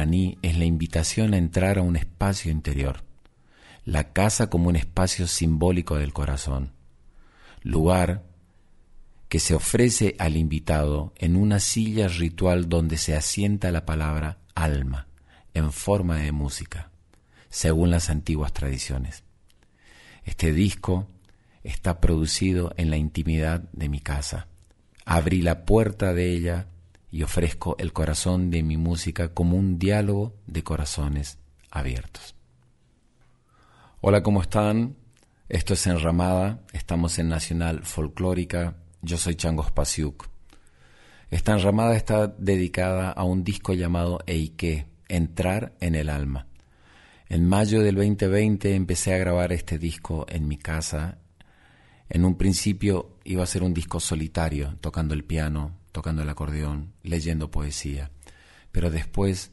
Es la invitación a entrar a un espacio interior, la casa como un espacio simbólico del corazón, lugar que se ofrece al invitado en una silla ritual donde se asienta la palabra alma en forma de música, según las antiguas tradiciones. Este disco está producido en la intimidad de mi casa. Abrí la puerta de ella y ofrezco el corazón de mi música como un diálogo de corazones abiertos. Hola, ¿cómo están? Esto es Enramada, estamos en Nacional Folclórica, yo soy Chango Spasiuk. Esta enramada está dedicada a un disco llamado Eike, Entrar en el Alma. En mayo del 2020 empecé a grabar este disco en mi casa. En un principio iba a ser un disco solitario, tocando el piano, tocando el acordeón, leyendo poesía. Pero después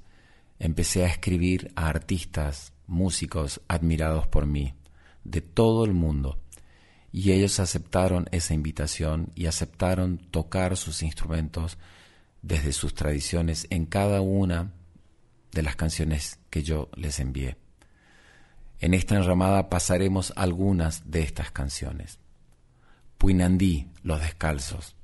empecé a escribir a artistas, músicos admirados por mí, de todo el mundo. Y ellos aceptaron esa invitación y aceptaron tocar sus instrumentos desde sus tradiciones en cada una de las canciones que yo les envié. En esta enramada pasaremos algunas de estas canciones. Puinandí, Los Descalzos,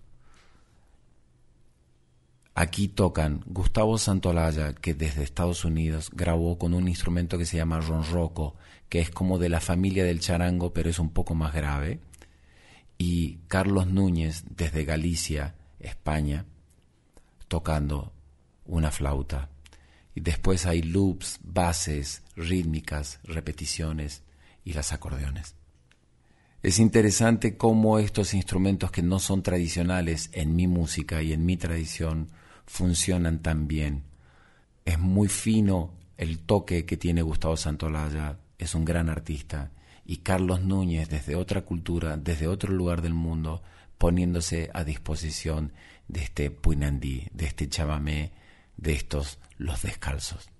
Aquí tocan Gustavo Santolaya, que desde Estados Unidos grabó con un instrumento que se llama ronroco, que es como de la familia del charango, pero es un poco más grave. Y Carlos Núñez, desde Galicia, España, tocando una flauta. Y después hay loops, bases, rítmicas, repeticiones y las acordeones. Es interesante cómo estos instrumentos que no son tradicionales en mi música y en mi tradición funcionan tan bien. Es muy fino el toque que tiene Gustavo Santolaya, es un gran artista, y Carlos Núñez desde otra cultura, desde otro lugar del mundo, poniéndose a disposición de este Puinandí, de este chamamé, de estos los descalzos.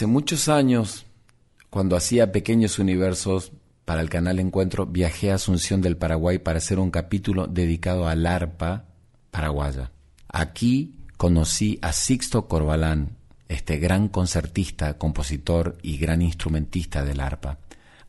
Hace muchos años, cuando hacía pequeños universos para el canal Encuentro, viajé a Asunción del Paraguay para hacer un capítulo dedicado al arpa paraguaya. Aquí conocí a Sixto Corbalán, este gran concertista, compositor y gran instrumentista del arpa.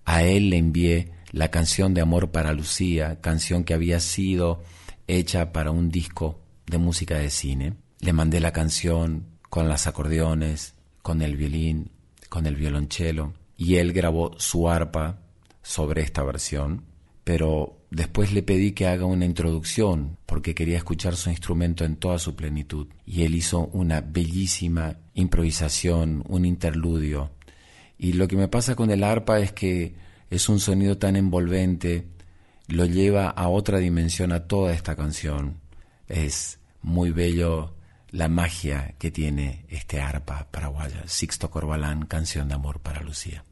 A él le envié la canción de Amor para Lucía, canción que había sido hecha para un disco de música de cine. Le mandé la canción con las acordeones, con el violín, con el violonchelo, y él grabó su arpa sobre esta versión, pero después le pedí que haga una introducción porque quería escuchar su instrumento en toda su plenitud, y él hizo una bellísima improvisación, un interludio. Y lo que me pasa con el arpa es que es un sonido tan envolvente, lo lleva a otra dimensión a toda esta canción. Es muy bello la magia que tiene este arpa paraguaya. Sixto Corbalán, canción de amor para Lucía.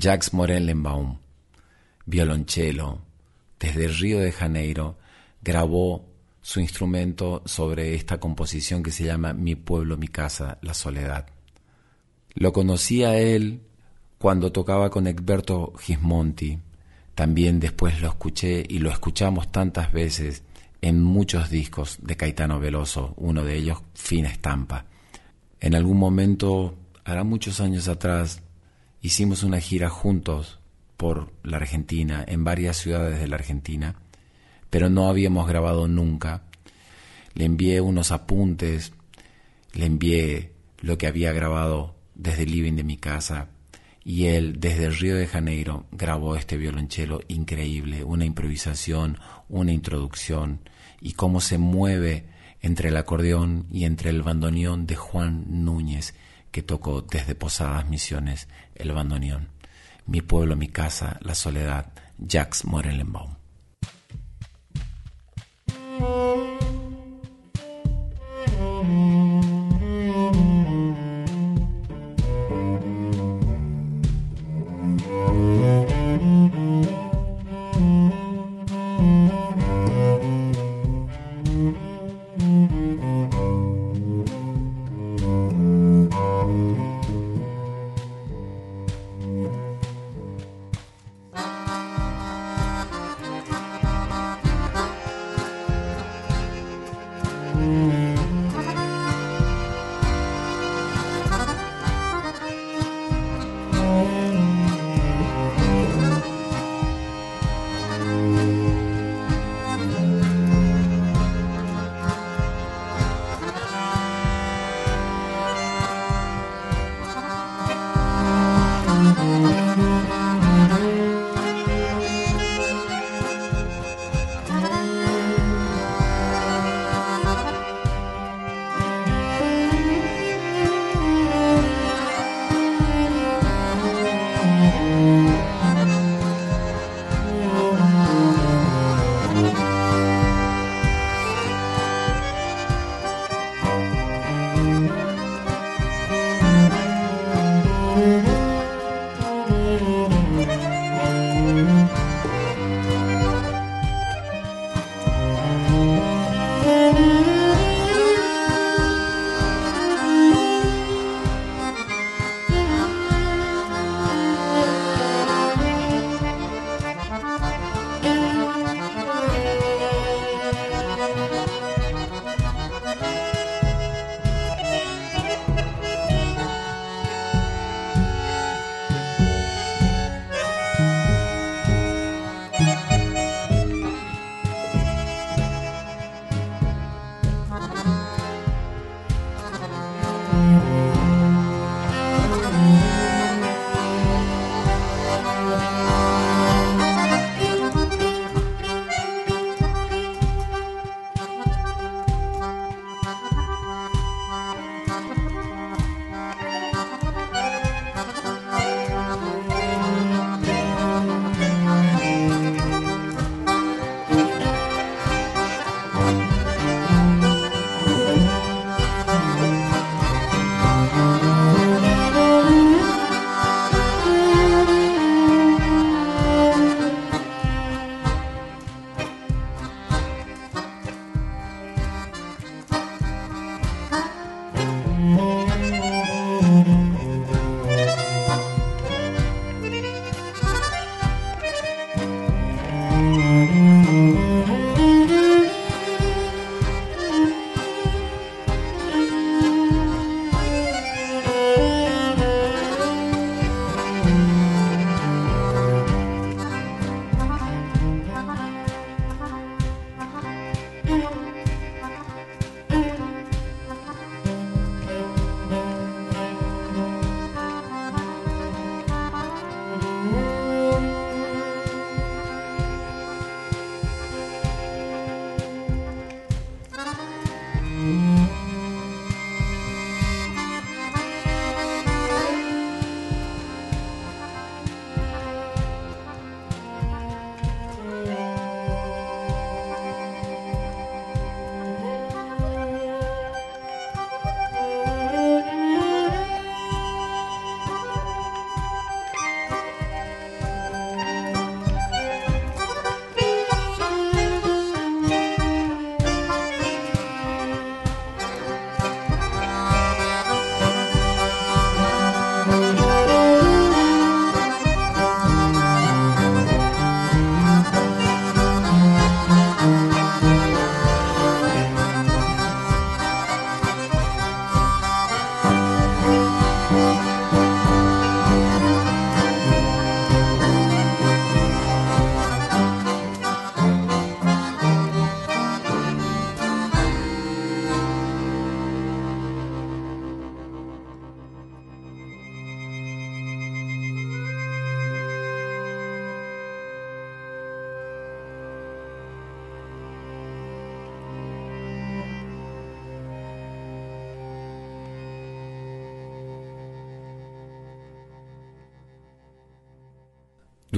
Jacques Morellenbaum, violonchelo, desde Río de Janeiro, grabó su instrumento sobre esta composición que se llama Mi pueblo, mi casa, la soledad. Lo conocí a él cuando tocaba con Egberto Gismonti, También después lo escuché y lo escuchamos tantas veces en muchos discos de Caetano Veloso, uno de ellos Fina Estampa. En algún momento, hará muchos años atrás, hicimos una gira juntos por la Argentina, en varias ciudades de la Argentina, pero no habíamos grabado nunca. Le envié unos apuntes, le envié lo que había grabado desde el living de mi casa y él desde el Río de Janeiro grabó este violonchelo increíble, una improvisación, una introducción y cómo se mueve entre el acordeón y entre el bandoneón de Juan Núñez que tocó desde Posadas Misiones el bandoneón. Mi pueblo, mi casa, la soledad, Jacques Morellenbaum.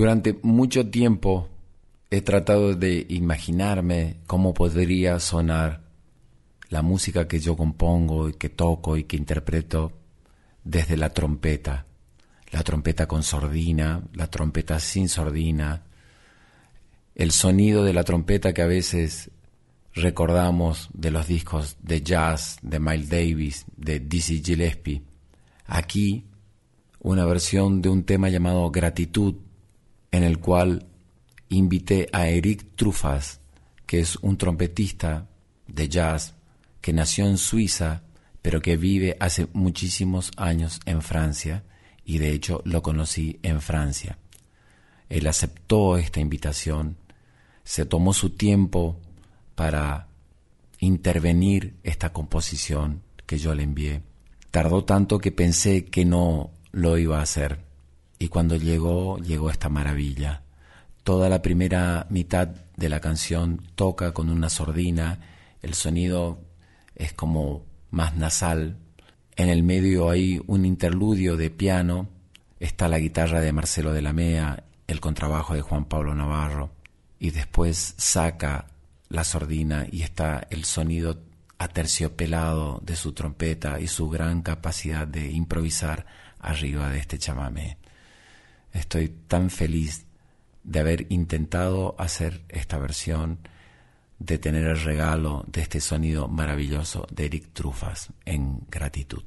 Durante mucho tiempo he tratado de imaginarme cómo podría sonar la música que yo compongo y que toco y que interpreto desde la trompeta, la trompeta con sordina, la trompeta sin sordina, el sonido de la trompeta que a veces recordamos de los discos de jazz de Miles Davis, de Dizzy Gillespie. Aquí una versión de un tema llamado Gratitud, en el cual invité a Eric Truffas, que es un trompetista de jazz que nació en Suiza, pero que vive hace muchísimos años en Francia, y de hecho lo conocí en Francia. Él aceptó esta invitación, se tomó su tiempo para intervenir esta composición que yo le envié. Tardó tanto que pensé que no lo iba a hacer. Y cuando llegó, llegó esta maravilla. Toda la primera mitad de la canción toca con una sordina, el sonido es como más nasal. En el medio hay un interludio de piano, está la guitarra de Marcelo de la Mea, el contrabajo de Juan Pablo Navarro, y después saca la sordina y está el sonido aterciopelado de su trompeta y su gran capacidad de improvisar arriba de este chamamé. Estoy tan feliz de haber intentado hacer esta versión, de tener el regalo de este sonido maravilloso de Eric Trufas en gratitud.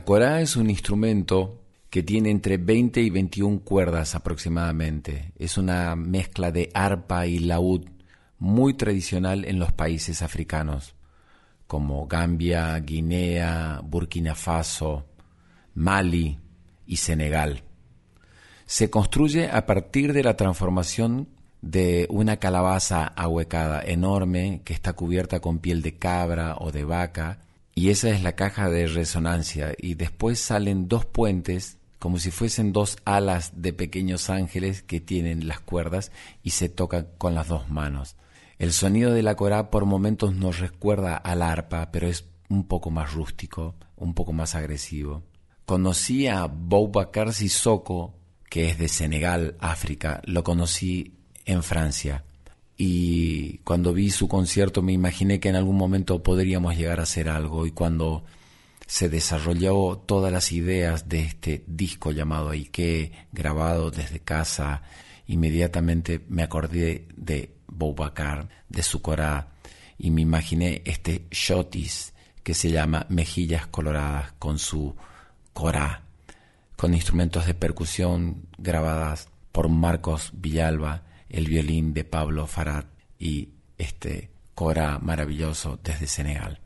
La corá es un instrumento que tiene entre 20 y 21 cuerdas aproximadamente. Es una mezcla de arpa y laúd muy tradicional en los países africanos, como Gambia, Guinea, Burkina Faso, Mali y Senegal. Se construye a partir de la transformación de una calabaza ahuecada enorme que está cubierta con piel de cabra o de vaca y esa es la caja de resonancia y después salen dos puentes como si fuesen dos alas de pequeños ángeles que tienen las cuerdas y se tocan con las dos manos. El sonido de la corá por momentos nos recuerda al arpa, pero es un poco más rústico, un poco más agresivo. Conocí a Boubacar Sissoko, que es de Senegal, África. Lo conocí en Francia. Y cuando vi su concierto me imaginé que en algún momento podríamos llegar a hacer algo. Y cuando se desarrolló todas las ideas de este disco llamado Ike, grabado desde casa, inmediatamente me acordé de Boubacar, de su Corá, y me imaginé este shotis que se llama Mejillas Coloradas con su Corá, con instrumentos de percusión grabadas por Marcos Villalba, el violín de Pablo Farad y este Corá maravilloso desde Senegal.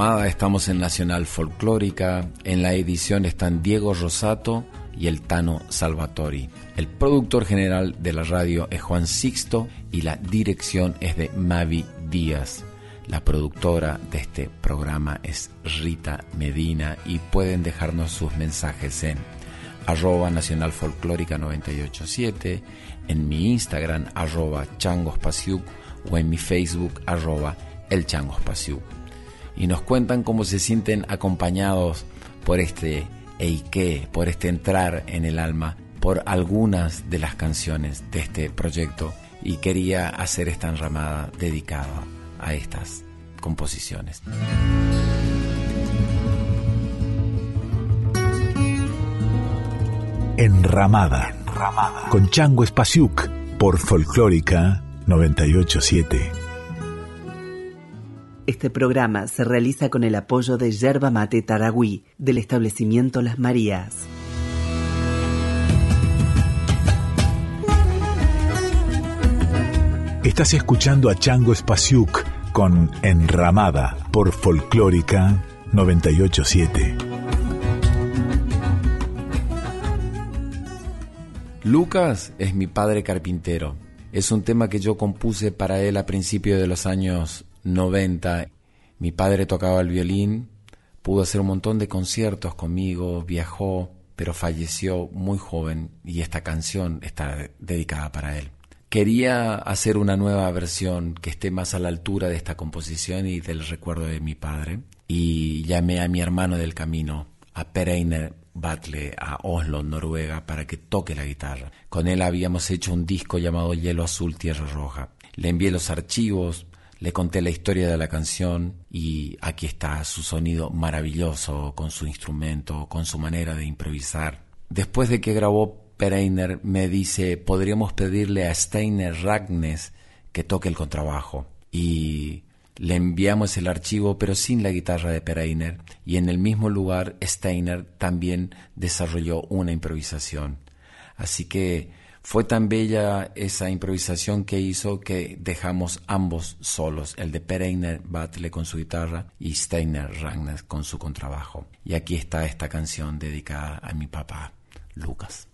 Estamos en Nacional Folclórica. En la edición están Diego Rosato y el Tano Salvatori. El productor general de la radio es Juan Sixto y la dirección es de Mavi Díaz. La productora de este programa es Rita Medina y pueden dejarnos sus mensajes en arroba nacional folclórica 987, en mi Instagram arroba changospasiuk o en mi Facebook arroba el Y nos cuentan cómo se sienten acompañados por este Eike, por este entrar en el alma, por algunas de las canciones de este proyecto y quería hacer esta enramada dedicada a estas composiciones. Enramada, Enramada. con Chango Espasiuk por Folclórica 987. Este programa se realiza con el apoyo de Yerba Mate Taragüí del establecimiento Las Marías. Estás escuchando a Chango Espasiuk con Enramada por Folclórica 987. Lucas es mi padre carpintero. Es un tema que yo compuse para él a principios de los años 90. Mi padre tocaba el violín, pudo hacer un montón de conciertos conmigo, viajó, pero falleció muy joven y esta canción está dedicada para él. Quería hacer una nueva versión que esté más a la altura de esta composición y del recuerdo de mi padre. Y llamé a mi hermano del camino, a Pereiner Batle, a Oslo, Noruega, para que toque la guitarra. Con él habíamos hecho un disco llamado Hielo Azul, Tierra Roja. Le envié los archivos, le conté la historia de la canción y aquí está su sonido maravilloso, con su instrumento, con su manera de improvisar. Después de que grabó Pereiner me dice, podríamos pedirle a Steiner Ragnes que toque el contrabajo. Y le enviamos el archivo, pero sin la guitarra de Pereiner, y en el mismo lugar Steiner también desarrolló una improvisación. Así que fue tan bella esa improvisación que hizo que dejamos ambos solos, el de Pereiner Batle con su guitarra y Steiner Ragnes con su contrabajo. Y aquí está esta canción dedicada a mi papá, Lucas.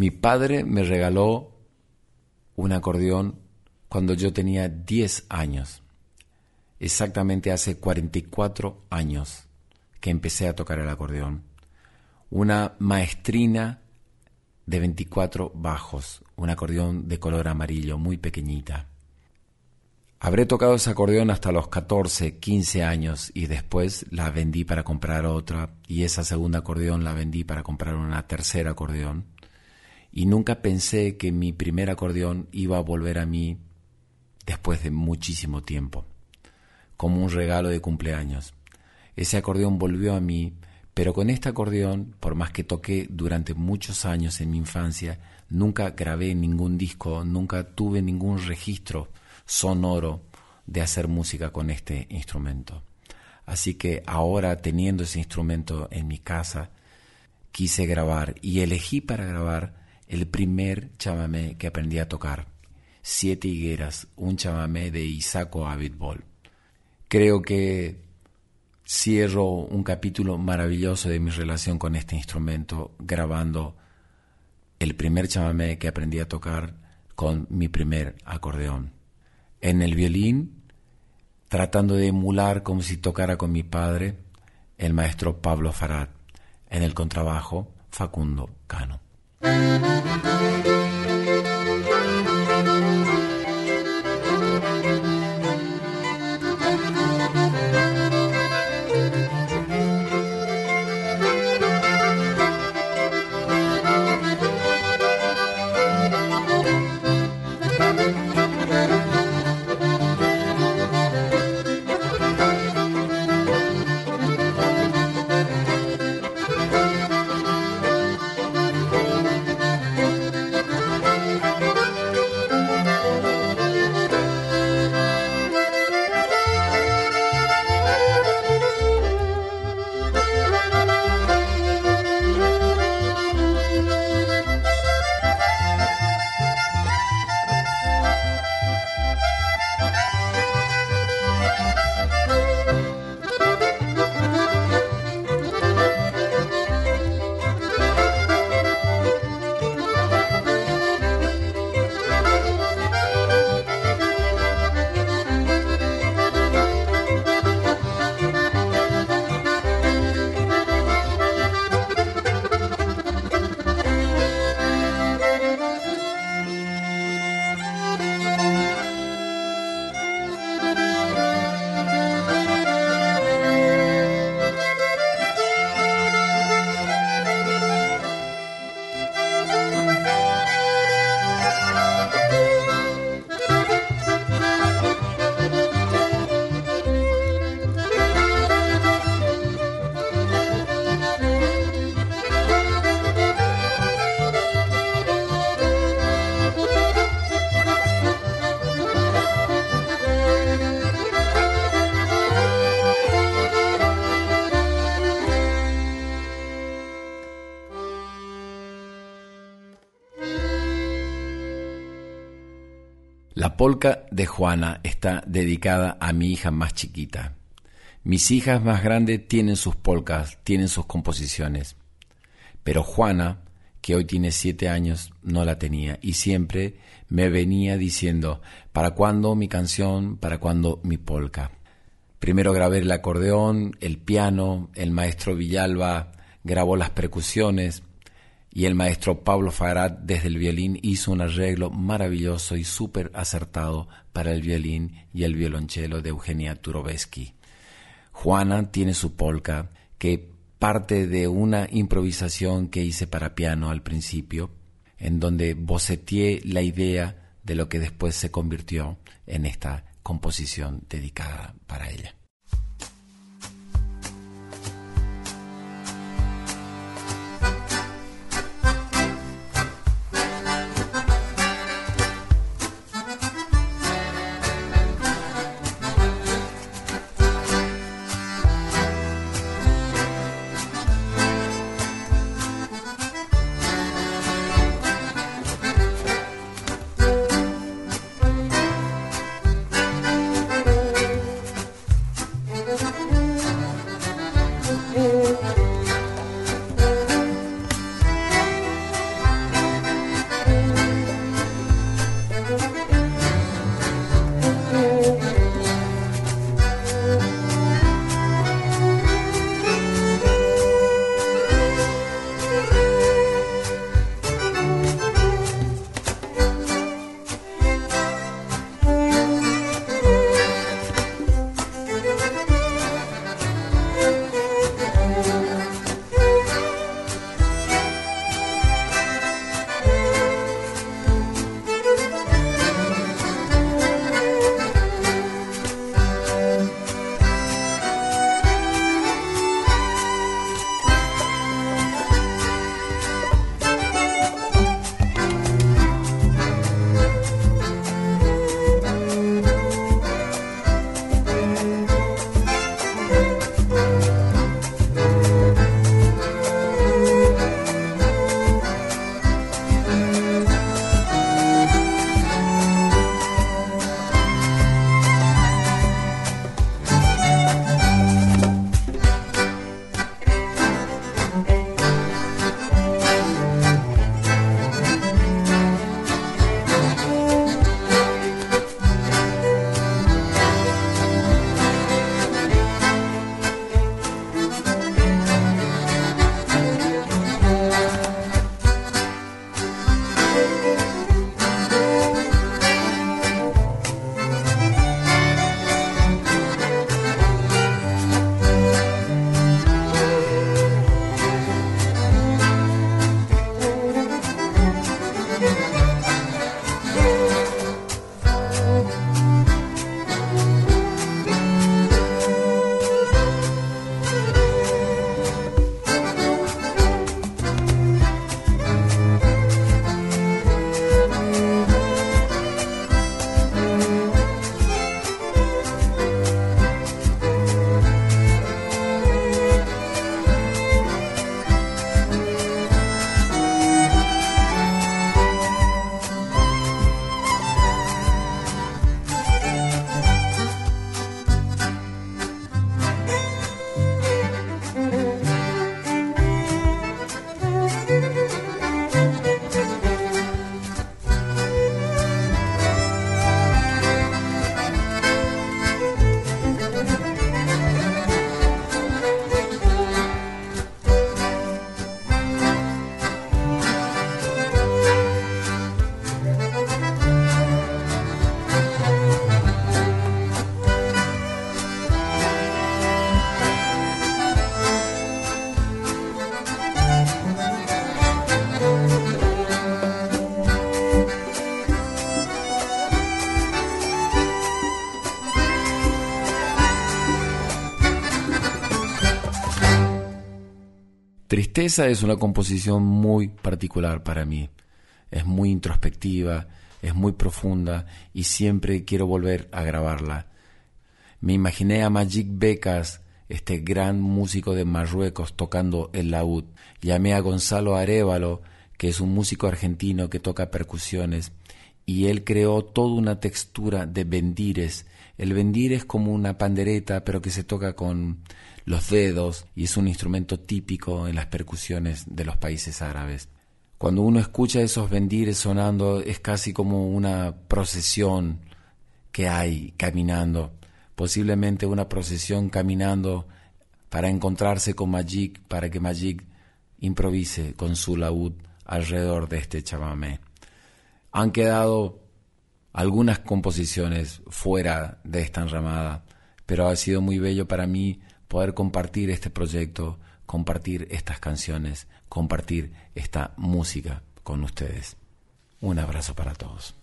Mi padre me regaló un acordeón cuando yo tenía 10 años. Exactamente hace 44 años que empecé a tocar el acordeón. Una maestrina de 24 bajos, un acordeón de color amarillo muy pequeñita. Habré tocado ese acordeón hasta los 14, 15 años y después la vendí para comprar otra y esa segunda acordeón la vendí para comprar una tercera acordeón y nunca pensé que mi primer acordeón iba a volver a mí después de muchísimo tiempo, como un regalo de cumpleaños. Ese acordeón volvió a mí, pero con este acordeón, por más que toqué durante muchos años en mi infancia, nunca grabé ningún disco, nunca tuve ningún registro sonoro de hacer música con este instrumento. Así que ahora teniendo ese instrumento en mi casa, quise grabar y elegí para grabar el primer chamamé que aprendí a tocar, Siete Higueras, un chamamé de Isaco Abitbol. Creo que cierro un capítulo maravilloso de mi relación con este instrumento grabando el primer chamamé que aprendí a tocar con mi primer acordeón en el violín, tratando de emular como si tocara con mi padre, el maestro Pablo Farad, en el contrabajo, Facundo Cano. Música polka de Juana está dedicada a mi hija más chiquita. Mis hijas más grandes tienen sus polcas, tienen sus composiciones, pero Juana, que hoy tiene siete años, no la tenía y siempre me venía diciendo, ¿para cuándo mi canción? ¿Para cuándo mi polka? Primero grabé el acordeón, el piano, el maestro Villalba grabó las percusiones, y el maestro Pablo Farad desde el violín hizo un arreglo maravilloso y súper acertado para el violín y el violonchelo de Eugenia Turovsky. Juana tiene su polka que parte de una improvisación que hice para piano al principio, en donde boceteé la idea de lo que después se convirtió en esta composición dedicada para ella. Tristeza es una composición muy particular para mí. Es muy introspectiva, es muy profunda y siempre quiero volver a grabarla. Me imaginé a Magic Becas, este gran músico de Marruecos, tocando el laúd. Llamé a Gonzalo Arevalo, que es un músico argentino que toca percusiones, y él creó toda una textura de bendires. El bendir es como una pandereta, pero que se toca con los dedos y es un instrumento típico en las percusiones de los países árabes. Cuando uno escucha esos bendires sonando es casi como una procesión que hay caminando, posiblemente una procesión caminando para encontrarse con Majik, para que Majik improvise con su laúd alrededor de este chamamé. Han quedado algunas composiciones fuera de esta enramada, pero ha sido muy bello para mí poder compartir este proyecto, compartir estas canciones, compartir esta música con ustedes. Un abrazo para todos.